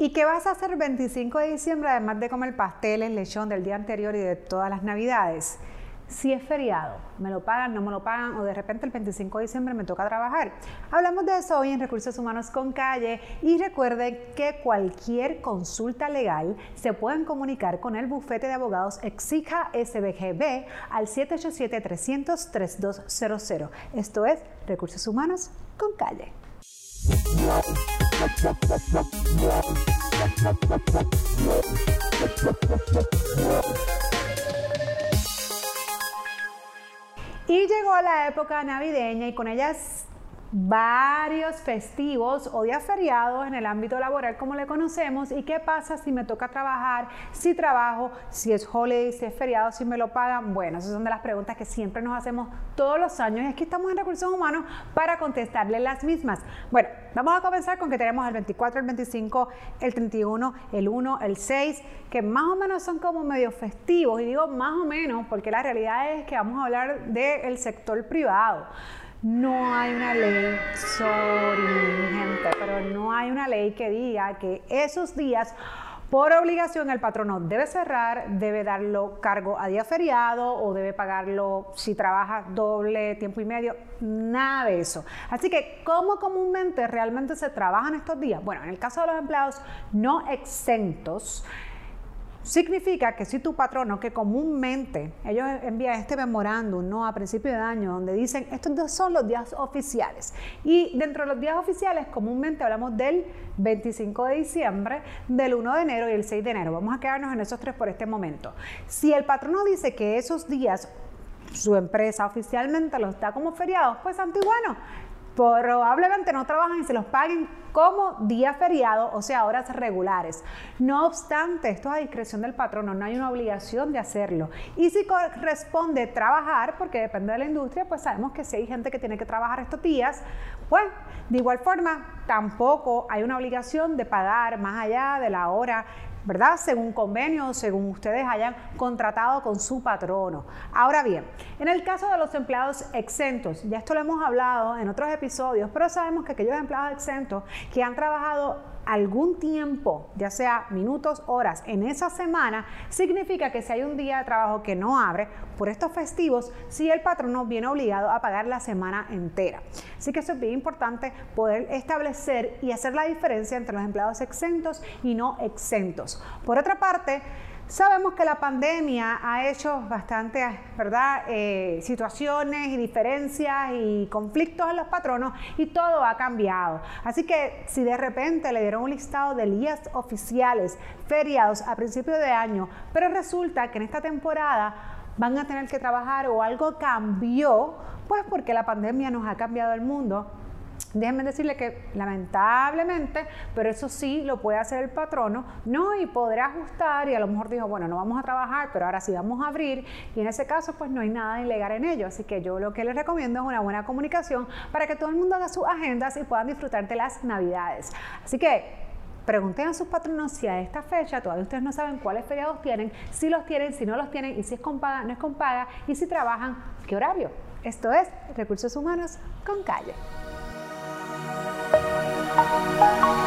¿Y qué vas a hacer el 25 de diciembre además de comer pasteles, lechón del día anterior y de todas las navidades? Si es feriado, me lo pagan, no me lo pagan o de repente el 25 de diciembre me toca trabajar. Hablamos de eso hoy en Recursos Humanos con Calle y recuerden que cualquier consulta legal se pueden comunicar con el bufete de abogados Exija SBGB al 787-300-3200. Esto es Recursos Humanos con Calle. Y llegó la época navideña y con ellas varios festivos o días feriados en el ámbito laboral como le conocemos y qué pasa si me toca trabajar, si trabajo, si es holiday, si es feriado, si me lo pagan. Bueno, esas son de las preguntas que siempre nos hacemos todos los años y aquí estamos en Recursos Humanos para contestarle las mismas. Bueno, vamos a comenzar con que tenemos el 24, el 25, el 31, el 1, el 6, que más o menos son como medio festivos y digo más o menos porque la realidad es que vamos a hablar del sector privado. No hay una ley, sorry gente, pero no hay una ley que diga que esos días por obligación el patrono debe cerrar, debe darlo cargo a día feriado o debe pagarlo si trabaja doble tiempo y medio, nada de eso. Así que, ¿cómo comúnmente realmente se trabajan estos días? Bueno, en el caso de los empleados no exentos, Significa que si tu patrono, que comúnmente ellos envían este memorándum ¿no? a principio de año, donde dicen estos son los días oficiales. Y dentro de los días oficiales, comúnmente hablamos del 25 de diciembre, del 1 de enero y el 6 de enero. Vamos a quedarnos en esos tres por este momento. Si el patrono dice que esos días su empresa oficialmente los da como feriados, pues bueno, probablemente no trabajan y se los paguen como día feriado, o sea, horas regulares. No obstante, esto es a discreción del patrono, no hay una obligación de hacerlo. Y si corresponde trabajar, porque depende de la industria, pues sabemos que si hay gente que tiene que trabajar estos días, pues de igual forma tampoco hay una obligación de pagar más allá de la hora ¿verdad? Según convenio, según ustedes hayan contratado con su patrono. Ahora bien, en el caso de los empleados exentos, ya esto lo hemos hablado en otros episodios, pero sabemos que aquellos empleados exentos que han trabajado algún tiempo, ya sea minutos, horas, en esa semana, significa que si hay un día de trabajo que no abre por estos festivos, si el patrono viene obligado a pagar la semana entera. Así que eso es bien importante poder establecer y hacer la diferencia entre los empleados exentos y no exentos. Por otra parte, Sabemos que la pandemia ha hecho bastantes ¿verdad? Eh, situaciones y diferencias y conflictos en los patronos y todo ha cambiado. Así que si de repente le dieron un listado de días oficiales, feriados a principio de año, pero resulta que en esta temporada van a tener que trabajar o algo cambió, pues porque la pandemia nos ha cambiado el mundo, Déjenme decirle que lamentablemente, pero eso sí lo puede hacer el patrono, ¿no? Y podrá ajustar y a lo mejor dijo, bueno, no vamos a trabajar, pero ahora sí vamos a abrir y en ese caso pues no hay nada ilegal en ello. Así que yo lo que les recomiendo es una buena comunicación para que todo el mundo haga sus agendas y puedan disfrutar de las navidades. Así que pregunten a sus patronos si a esta fecha todavía ustedes no saben cuáles feriados tienen, si los tienen, si no los tienen y si es con paga, no es con paga y si trabajan, qué horario. Esto es Recursos Humanos con Calle. Música